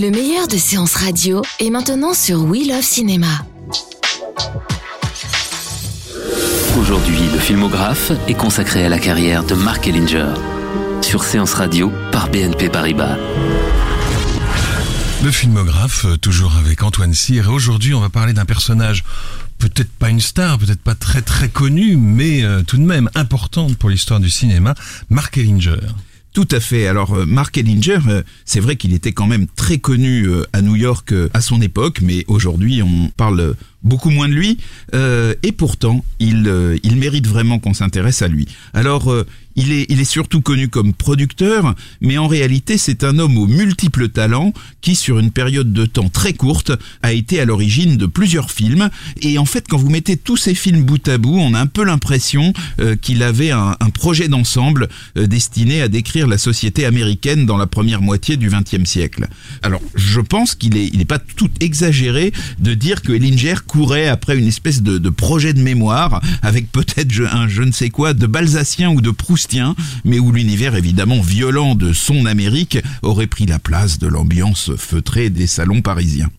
Le meilleur de séances radio est maintenant sur We Love Cinéma. Aujourd'hui, le filmographe est consacré à la carrière de Mark Ellinger. Sur Séance Radio par BNP Paribas. Le filmographe, euh, toujours avec Antoine Cyr. Et aujourd'hui, on va parler d'un personnage, peut-être pas une star, peut-être pas très très connu, mais euh, tout de même importante pour l'histoire du cinéma, Mark Ellinger. Tout à fait. Alors euh, Mark Ellinger, euh, c'est vrai qu'il était quand même très connu euh, à New York à son époque, mais aujourd'hui on parle beaucoup moins de lui. Euh, et pourtant, il, euh, il mérite vraiment qu'on s'intéresse à lui. Alors euh, il est, il est surtout connu comme producteur, mais en réalité c'est un homme aux multiples talents qui, sur une période de temps très courte, a été à l'origine de plusieurs films. Et en fait, quand vous mettez tous ces films bout à bout, on a un peu l'impression euh, qu'il avait un, un projet d'ensemble euh, destiné à décrire la société américaine dans la première moitié du XXe siècle. Alors, je pense qu'il est, il est pas tout exagéré de dire que Ellinger courait après une espèce de, projet de mémoire avec peut-être un je ne sais quoi de balsacien ou de proustien, mais où l'univers évidemment violent de son Amérique aurait pris la place de l'ambiance feutrée des salons parisiens.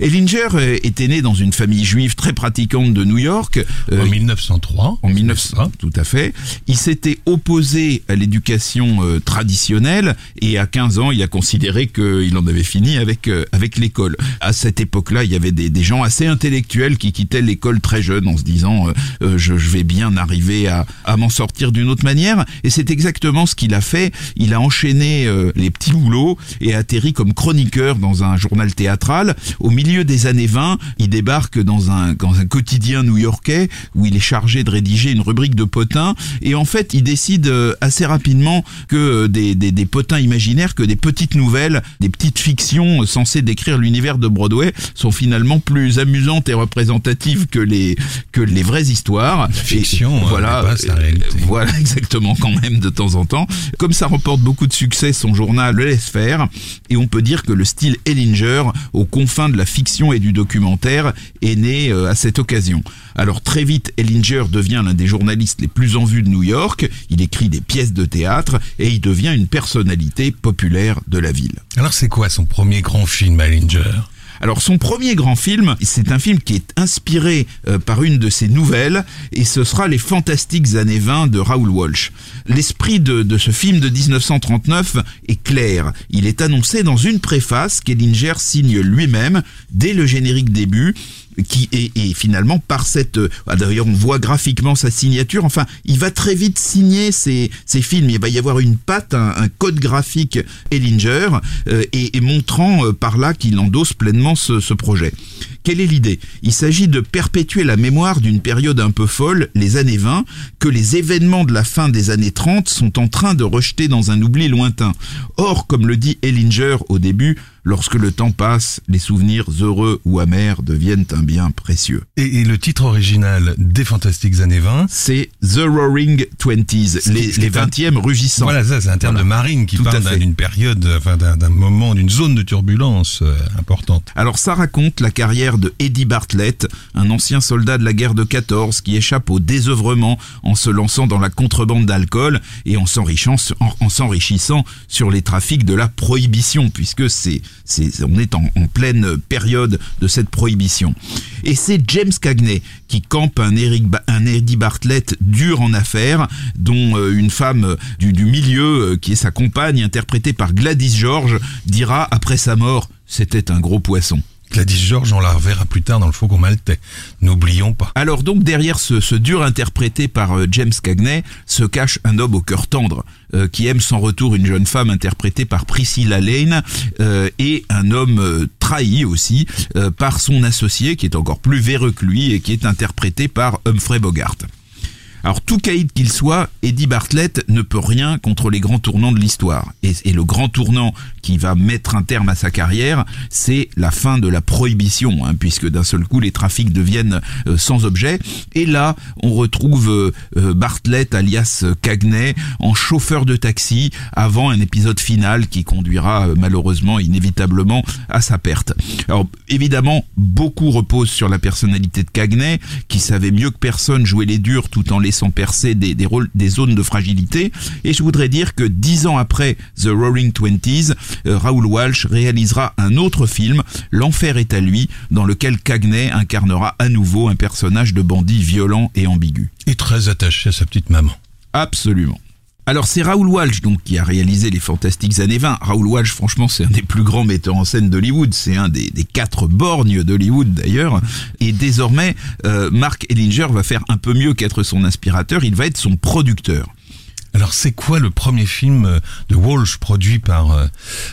Ellinger euh, était né dans une famille juive très pratiquante de New York. Euh, En 1903. en 1900, tout à fait. Il s'était opposé à l'éducation euh, traditionnelle et à 15 ans, il a considéré qu'il en avait fini avec avec l'école. À cette époque-là, il y avait des, des gens assez intellectuels qui quittaient l'école très jeunes en se disant euh, je, je vais bien arriver à, à m'en sortir d'une autre manière. Et c'est exactement ce qu'il a fait. Il a enchaîné euh, les petits boulots et atterri comme chroniqueur dans un journal théâtral. Au milieu des années 20, il débarque dans un, dans un quotidien new-yorkais où il est chargé de rédiger une rubrique de potins et en fait il décide euh, assez rapidement que euh, des, des, des potins imaginaires, que des petites nouvelles, des petites fictions euh, censées décrire l'univers de Broadway sont finalement plus amusantes et représentatives que les que les vraies histoires. La fiction, Et dépasse la réalité. Voilà exactement quand même de temps en temps. Comme ça remporte beaucoup de succès, son journal le laisse faire et on peut dire que le style Ellinger, aux confins de la fiction et du documentaire, est né euh, à cette occasion. Alors très vite, Ellinger devient l'un des journalistes les plus en vue de New York. Il écrit des pièces de théâtre et il devient une personnalité populaire de la ville. Alors c'est quoi son premier grand film, Ellinger? Alors son premier grand film, c'est un film qui est inspiré euh, par une de ses nouvelles et ce sera Les fantastiques années 20 de Raoul Walsh. L'esprit de, de ce film de 1939 est clair. Il est annoncé dans une préface qu'Ellinger signe lui-même dès le générique début qui est, et finalement par cette euh, ah, d'ailleurs on voit graphiquement sa signature. Enfin il va très vite signer ses, ses films. Il va y avoir une patte un, un code graphique Ellinger euh, et, et montrant euh, par là qu'il endosse pleinement ce, ce projet. Quelle est l'idée? Il s'agit de perpétuer la mémoire d'une période un peu folle, les années 20, que les événements de la fin des années 30 sont en train de rejeter dans un oubli lointain. Or, comme le dit Ellinger au début, lorsque le temps passe, les souvenirs heureux ou amers deviennent un bien précieux. et, et le titre original des Fantastiques années 20 C'est The Roaring Twenties, les, les est un- 20e rugissants. Voilà, ça, c'est un terme Voilà. de marine qui Tout parle d'une période, enfin d'un moment, d'une zone de turbulence euh, importante. Alors ça raconte la carrière de Eddie Bartlett, un ancien soldat de la guerre de 14 qui échappe au désœuvrement en se lançant dans la contrebande d'alcool et en s'enrichissant en, en s'enrichissant sur les trafics de la prohibition puisque c'est on est en, pleine période de cette prohibition. Et c'est James Cagney qui campe un, Eric Eddie Bartlett dur en affaires dont euh, une femme du, du milieu euh, qui est sa compagne interprétée par Gladys George dira après sa mort c'était un gros poisson. Gladys George, on la reverra plus tard dans le Faucon Maltais. N'oublions pas. Alors donc derrière ce, ce dur interprété par euh, James Cagney se cache un homme au cœur tendre euh, qui aime sans retour une jeune femme interprétée par Priscilla Lane euh, et un homme euh, trahi aussi euh, par son associé qui est encore plus véreux que lui et qui est interprété par Humphrey Bogart. Alors tout caïd qu'il soit, Eddie Bartlett ne peut rien contre les grands tournants de l'histoire. Et, le grand tournant qui va mettre un terme à sa carrière, c'est la fin de la prohibition, hein, puisque d'un seul coup les trafics deviennent euh, sans objet. Et là, on retrouve euh, euh, Bartlett alias Cagney en chauffeur de taxi avant un épisode final qui conduira malheureusement inévitablement à sa perte. Alors évidemment, beaucoup repose sur la personnalité de Cagney, qui savait mieux que personne jouer les durs tout en laissant percer des, des, rôles, des zones de fragilité. Et je voudrais dire que dix ans après The Roaring Twenties, Raoul Walsh réalisera un autre film, L'enfer est à lui, dans lequel Cagney incarnera à nouveau un personnage de bandit violent et ambigu. Et très attaché à sa petite maman. Absolument. Alors c'est Raoul Walsh donc qui a réalisé les fantastiques années 20. Raoul Walsh franchement c'est un des plus grands metteurs en scène d'Hollywood, c'est un des, des, quatre borgnes d'Hollywood d'ailleurs. Et désormais euh, Mark Ellinger va faire un peu mieux qu'être son inspirateur, il va être son producteur. Alors c'est quoi le premier film euh, de Walsh produit par euh,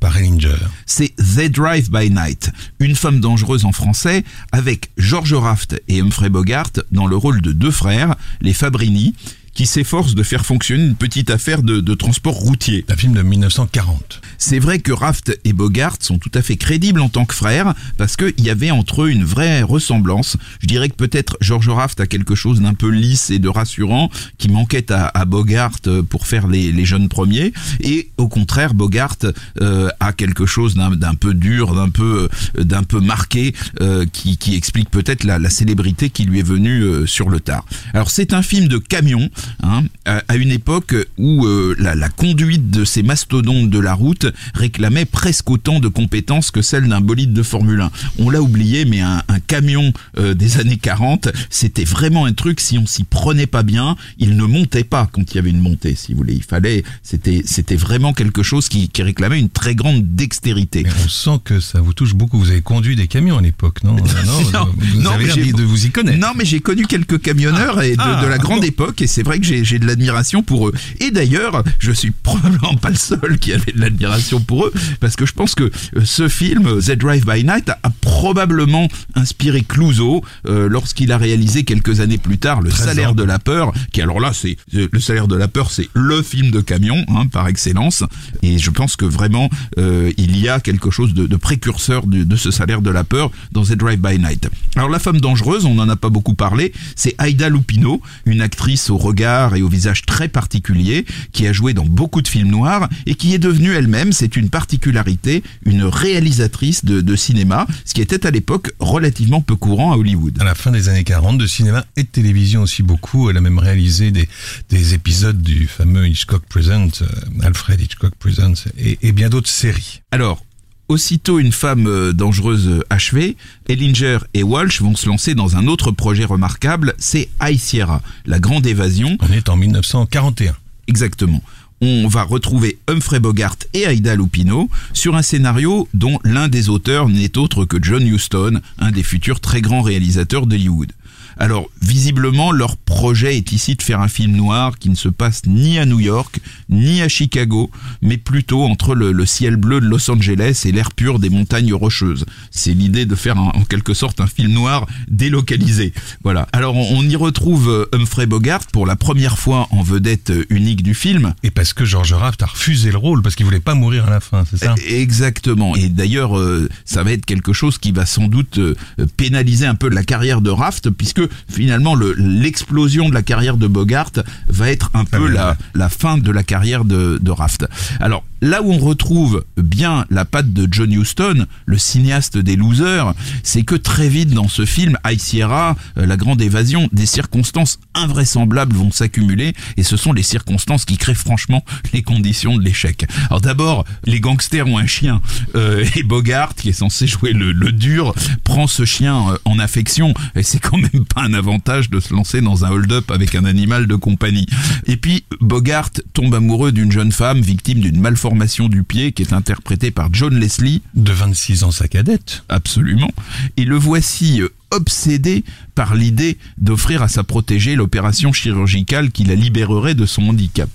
par Ellinger? C'est They Drive by Night, une femme dangereuse en français avec George Raft et Humphrey Bogart dans le rôle de deux frères, les Fabrini qui s'efforce de faire fonctionner une petite affaire de, de transport routier. Un film de 1940. C'est vrai que Raft et Bogart sont tout à fait crédibles en tant que frères, parce qu'il y avait entre eux une vraie ressemblance. Je dirais que peut-être George Raft a quelque chose d'un peu lisse et de rassurant qui manquait à, à Bogart pour faire les, les, jeunes premiers, et au contraire Bogart euh, a quelque chose d'un peu dur, d'un peu d'un peu marqué, euh, qui, qui, explique peut-être la, la, célébrité qui lui est venue euh, sur le tard. Alors c'est un film de camion hein, à une époque où euh, la, la, conduite de ces mastodontes de la route réclamait presque autant de compétences que celle d'un bolide de Formule 1. On l'a oublié, mais un, un camion euh, des années 40, c'était vraiment un truc, si on s'y prenait pas bien, il ne montait pas quand il y avait une montée, si vous voulez. Il fallait, c'était, c'était vraiment quelque chose qui, qui, réclamait une très grande dextérité. Mais on sent que ça vous touche beaucoup. Vous avez conduit des camions à l'époque, non, non, non, Vous, non, avez l'air de vous y connaître. Non, mais j'ai connu quelques camionneurs et de, Ah, de la grande bon. époque, et c'est vrai que j'ai de l'admiration pour eux. Et d'ailleurs, je suis probablement pas le seul qui avait de l'admiration pour eux, parce que je pense que euh, ce film, euh, The Drive by Night, a, a probablement inspiré Clouseau euh, lorsqu'il a réalisé quelques années plus tard Le 13 Salaire ans. de la peur, qui alors là, c'est Le Salaire de la peur, c'est le film de camion hein, par excellence, et je pense que vraiment euh, il y a quelque chose de, de précurseur de, de, ce Salaire de la peur dans The Drive by Night. Alors la femme dangereuse, on n'en a pas beaucoup parlé, c'est Aida Lupino, une actrice au regard et au visage très particulier, qui a joué dans beaucoup de films noirs et qui est devenue elle-même, c'est une particularité, une réalisatrice de, de, cinéma, ce qui était à l'époque relativement peu courant à Hollywood. À la fin des années 40, de cinéma et de télévision aussi beaucoup. Elle a même réalisé des, des épisodes du fameux Hitchcock Presents, euh, Alfred Hitchcock Presents, et, et bien d'autres séries. Alors, Aussitôt une femme euh, dangereuse achevée, Ellinger et Walsh vont se lancer dans un autre projet remarquable, c'est High Sierra, la grande évasion. On est en 1941. Exactement. On va retrouver Humphrey Bogart et Aida Lupino sur un scénario dont l'un des auteurs n'est autre que John Huston, un des futurs très grands réalisateurs d'Hollywood. Alors, visiblement, leur projet est ici de faire un film noir qui ne se passe ni à New York, ni à Chicago, mais plutôt entre le, le ciel bleu de Los Angeles et l'air pur des montagnes rocheuses. C'est l'idée de faire un, en quelque sorte un film noir délocalisé. Voilà. Alors, on, on, y retrouve Humphrey Bogart pour la première fois en vedette unique du film. Et parce que George Raft a refusé le rôle, parce qu'il voulait pas mourir à la fin, c'est ça? Exactement. Et d'ailleurs, euh, ça va être quelque chose qui va sans doute euh, pénaliser un peu la carrière de Raft, puisque finalement l'explosion de la carrière de Bogart va être un peu la, la fin de la carrière de, de Raft. Alors là où on retrouve bien la patte de John Huston, le cinéaste des losers, c'est que très vite dans ce film, High Sierra, euh, la grande évasion, des circonstances invraisemblables vont s'accumuler et ce sont les circonstances qui créent franchement les conditions de l'échec. Alors d'abord, les gangsters ont un chien euh, et Bogart, qui est censé jouer le, le dur, prend ce chien euh, en affection et c'est quand même pas un avantage de se lancer dans un hold-up avec un animal de compagnie. Et puis Bogart tombe amoureux d'une jeune femme victime d'une malformation du pied qui est interprétée par John Leslie. De 26 ans sa cadette. Absolument. Et le voici euh, obsédé par l'idée d'offrir à sa protégée l'opération chirurgicale qui la libérerait de son handicap.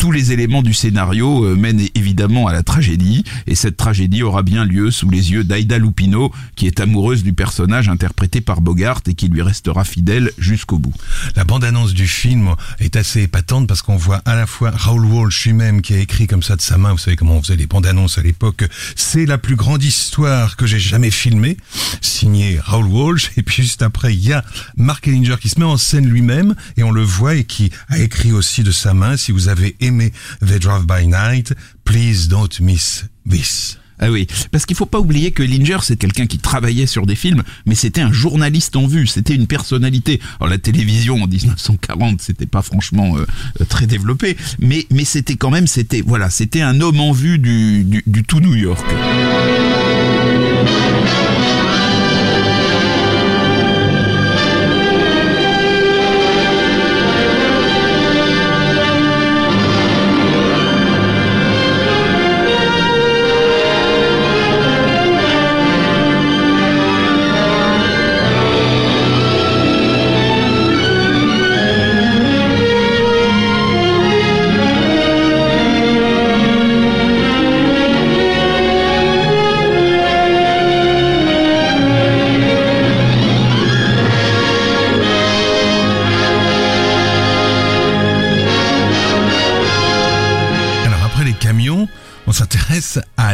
Tous les éléments du scénario euh, mènent évidemment à la tragédie, et cette tragédie aura bien lieu sous les yeux d'Aida Lupino, qui est amoureuse du personnage interprété par Bogart et qui lui restera fidèle jusqu'au bout. La bande-annonce du film est assez épatante parce qu'on voit à la fois Raoul Walsh lui-même qui a écrit comme ça de sa main, vous savez comment on faisait les bandes-annonces à l'époque, c'est la plus grande histoire que j'ai jamais filmée, signé Raoul Walsh, et puis juste après il y a Mark Ellinger qui se met en scène lui-même, et on le voit, et qui a écrit aussi de sa main, si vous avez aimé The Drive by Night, please don't miss this. Ah oui, parce qu'il faut pas oublier que Linger, c'est quelqu'un qui travaillait sur des films, mais c'était un journaliste en vue, c'était une personnalité. Alors la télévision en 1940, c'était pas franchement euh, très développé, mais mais c'était quand même, c'était voilà, c'était un homme en vue du, du tout New York.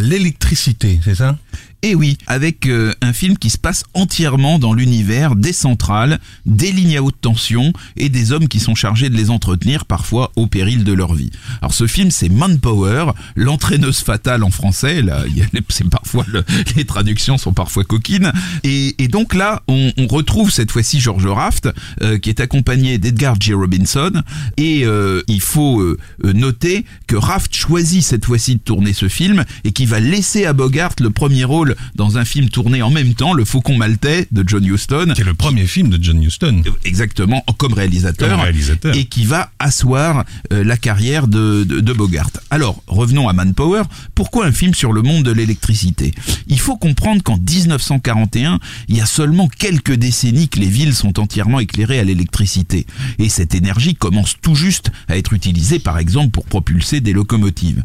L'électricité, c'est ça? Et oui, avec euh, un film qui se passe entièrement dans l'univers des centrales, des lignes à haute tension et des hommes qui sont chargés de les entretenir parfois au péril de leur vie. Alors ce film c'est Manpower, l'entraîneuse fatale en français, là c'est parfois le- les traductions sont parfois coquines et, et donc là on, on retrouve cette fois-ci George Raft euh, qui est accompagné d'Edgar J. Robinson et euh, il faut euh, euh, noter que Raft choisit cette fois-ci de tourner ce film et qui va laisser à Bogart le premier rôle dans un film tourné en même temps, Le Faucon Maltais de John Huston. Qui est le premier film de John Huston. Exactement, comme réalisateur, Comme réalisateur. et qui va asseoir euh, la carrière de, de, de Bogart. Alors, revenons à Manpower. Pourquoi un film sur le monde de l'électricité? Il faut comprendre qu'en 1941, il y a seulement quelques décennies que les villes sont entièrement éclairées à l'électricité. Et cette énergie commence tout juste à être utilisée, par exemple, pour propulser des locomotives.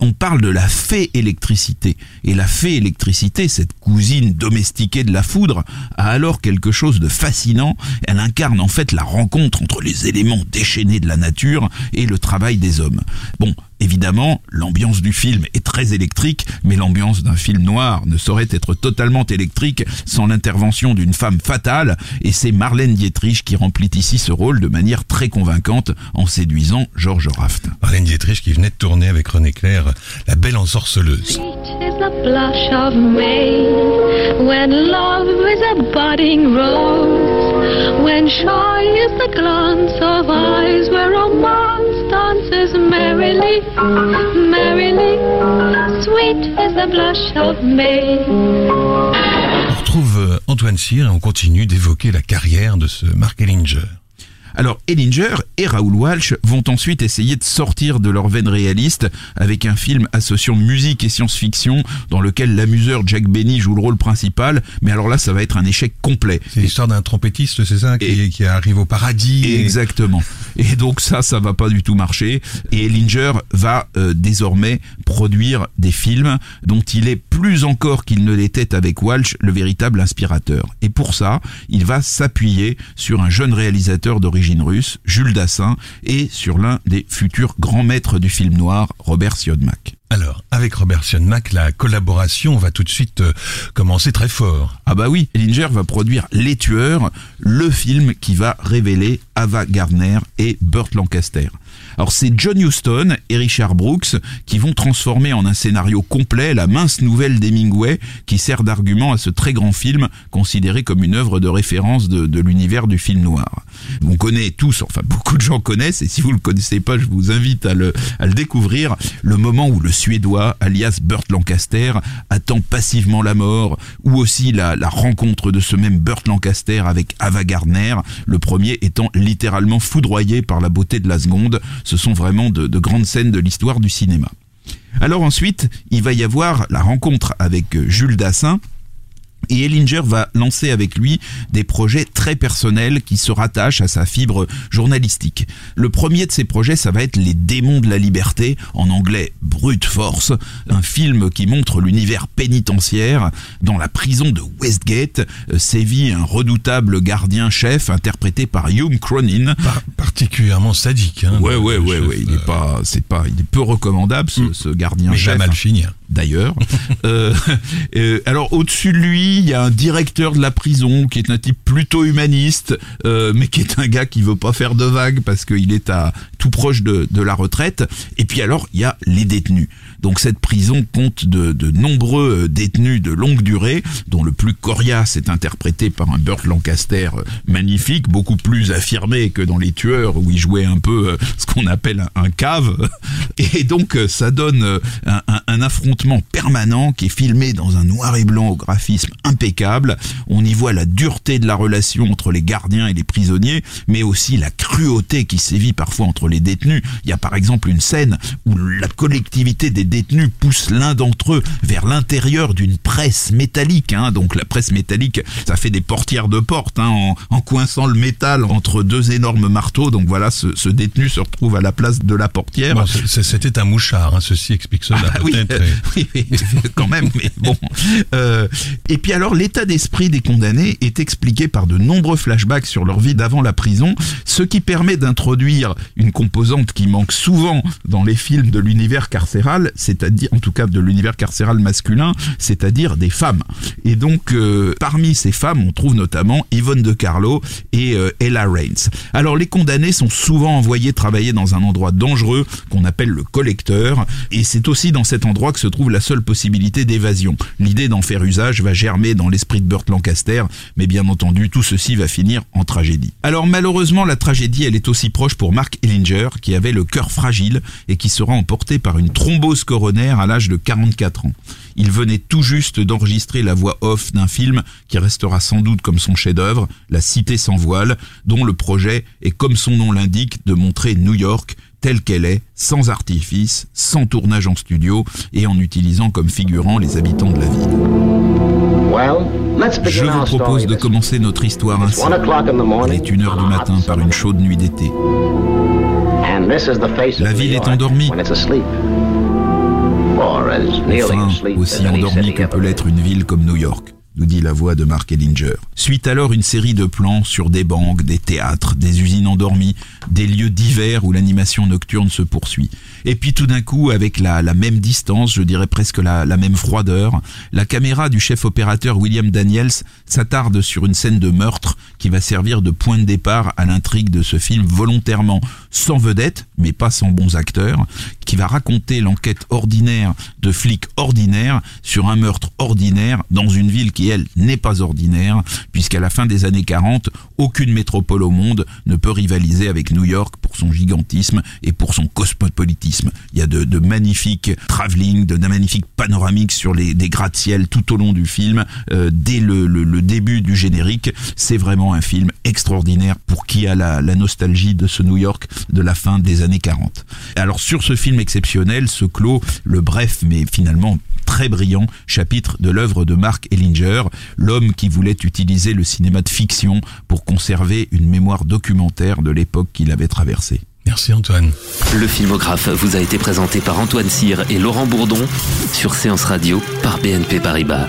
On parle de la fée électricité. Et la fée électricité, cette cousine domestiquée de la foudre, a alors quelque chose de fascinant. Elle incarne en fait la rencontre entre les éléments déchaînés de la nature et le travail des hommes. Bon, évidemment, l'ambiance du film est très électrique, mais l'ambiance d'un film noir ne saurait être totalement électrique sans l'intervention d'une femme fatale, et c'est Marlène Dietrich qui remplit ici ce rôle de manière très convaincante en séduisant George Raft. Marlène Dietrich qui venait de tourner avec René Clair La Belle Ensorceleuse. Sweet is the blush of May, when love is a budding rose, when shy is the glance of eyes where romance dances merrily, merrily. Sweet is the blush of May. On retrouve euh, Antoine Cyr et on continue d'évoquer la carrière de ce Mark Ellinger. Alors Ellinger et Raoul Walsh vont ensuite essayer de sortir de leur veine réaliste avec un film associant musique et science-fiction dans lequel l'amuseur Jack Benny joue le rôle principal, mais alors là ça va être un échec complet. C'est l'histoire d'un trompettiste, c'est ça, qui, Et- qui arrive au paradis. et- Exactement. Et donc ça, ça va pas du tout marcher. Et Ellinger va euh, désormais produire des films dont il est plus encore qu'il ne l'était avec Walsh le véritable inspirateur. Et pour ça, il va s'appuyer sur un jeune réalisateur d'origine russe, Jules Dassin, et sur l'un des futurs grands maîtres du film noir, Robert Siodmak. Alors, avec Robert Sionmack, la collaboration va tout de suite euh, commencer très fort. Ah bah oui, Ellinger va produire Les Tueurs, le film qui va révéler Ava Gardner et Burt Lancaster. Alors c'est John Huston et Richard Brooks qui vont transformer en un scénario complet la mince nouvelle d'Hemingway qui sert d'argument à ce très grand film considéré comme une œuvre de référence de, de l'univers du film noir. On connaît tous, enfin beaucoup de gens connaissent, et si vous le connaissez pas, je vous invite à le, à le découvrir, le moment où le Suédois, alias Burt Lancaster, attend passivement la mort, ou aussi la, rencontre de ce même Burt Lancaster avec Ava Gardner, le premier étant littéralement foudroyé par la beauté de la seconde. Ce sont vraiment de, de grandes scènes de l'histoire du cinéma. Alors ensuite, il va y avoir la rencontre avec euh, Jules Dassin, Et Ellinger va lancer avec lui des projets très personnels qui se rattachent à sa fibre journalistique. Le premier de ces projets, ça va être Les démons de la liberté, en anglais Brute Force, un film qui montre l'univers pénitentiaire. Dans la prison de Westgate euh, sévit un redoutable gardien chef interprété par Hugh Cronin. Par- particulièrement sadique. Hein, Ouais, ouais, ouais, chef, ouais. Il est euh, pas, c'est pas, il est peu recommandable ce, ce gardien mais jamais à le finir. D'ailleurs. Euh, euh, alors au-dessus de lui, il y a un directeur de la prison qui est un type plutôt humaniste, euh, mais qui est un gars qui veut pas faire de vagues parce qu'il est à tout proche de, de la retraite. Et puis alors, il y a les détenus. Donc cette prison compte de, nombreux euh, détenus de longue durée, dont le plus coriace est interprété par un Burt Lancaster euh, magnifique, beaucoup plus affirmé que dans Les Tueurs où il jouait un peu euh, ce qu'on appelle un, cave. Et donc ça donne un, un- un affrontement permanent qui est filmé dans un noir et blanc au graphisme impeccable. On y voit la dureté de la relation entre les gardiens et les prisonniers, mais aussi la cruauté qui sévit parfois entre les détenus. Il y a par exemple une scène où la collectivité des détenus pousse l'un d'entre eux vers l'intérieur d'une presse métallique. hein. Donc la presse métallique, ça fait des portières de porte hein, en, en coinçant le métal entre deux énormes marteaux. Donc voilà, ce, ce détenu se retrouve à la place de la portière. Bon, C'était un mouchard, hein, ceci explique cela Ah oui, euh, oui, oui, quand même, mais bon. Euh, et puis alors, l'état d'esprit des condamnés est expliqué par de nombreux flashbacks sur leur vie d'avant la prison, ce qui permet d'introduire une composante qui manque souvent dans les films de l'univers carcéral, c'est-à-dire, en tout cas de l'univers carcéral masculin, c'est-à-dire des femmes. Et donc, euh, parmi ces femmes, on trouve notamment Yvonne de Carlo et euh, Ella Raines. Alors, les condamnés sont souvent envoyés travailler dans un endroit dangereux qu'on appelle le collecteur, et c'est aussi dans cet endroit que se trouve la seule possibilité d'évasion. L'idée d'en faire usage va germer dans l'esprit de Burt Lancaster, mais bien entendu, tout ceci va finir en tragédie. Alors malheureusement, la tragédie, elle est aussi proche pour Mark Ellinger, qui avait le cœur fragile et qui sera emporté par une thrombose coronaire à l'âge de 44 ans. Il venait tout juste d'enregistrer la voix off d'un film qui restera sans doute comme son chef-d'œuvre, La Cité sans voile, dont le projet est, comme son nom l'indique, de montrer New York telle qu'elle est, sans artifice, sans tournage en studio et en utilisant comme figurants les habitants de la ville. Je vous propose de commencer notre histoire ainsi. Il est une heure du matin par une chaude nuit d'été. La ville est endormie. Enfin, aussi endormie que peut l'être une ville comme New York, nous dit la voix de Mark Ellinger. Suite alors une série de plans sur des banques, des théâtres, des usines endormies, des lieux divers où l'animation nocturne se poursuit. Et puis tout d'un coup, avec la, la même distance, je dirais presque la, la même froideur, la caméra du chef opérateur William Daniels s'attarde sur une scène de meurtre qui va servir de point de départ à l'intrigue de ce film volontairement sans vedette, mais pas sans bons acteurs, qui va raconter l'enquête ordinaire de flics ordinaires sur un meurtre ordinaire dans une ville qui, elle, n'est pas ordinaire, puisqu'à la fin des années 40, aucune métropole au monde ne peut rivaliser avec New York pour son gigantisme et pour son cosmopolitisme. Il y a de, de magnifiques travelling, de, de magnifiques panoramiques sur les, des gratte-ciel tout au long du film, euh, dès le, le- le début du générique. C'est vraiment un film extraordinaire pour qui a la, la nostalgie de ce New York de la fin des années 40. Alors sur ce film exceptionnel se clôt le bref mais finalement très brillant chapitre de l'œuvre de Mark Ellinger, l'homme qui voulait utiliser le cinéma de fiction pour conserver une mémoire documentaire de l'époque qu'il avait traversée. Merci Antoine. Le filmographe vous a été présenté par Antoine Cyr et Laurent Bourdon sur Séance Radio par BNP Paribas.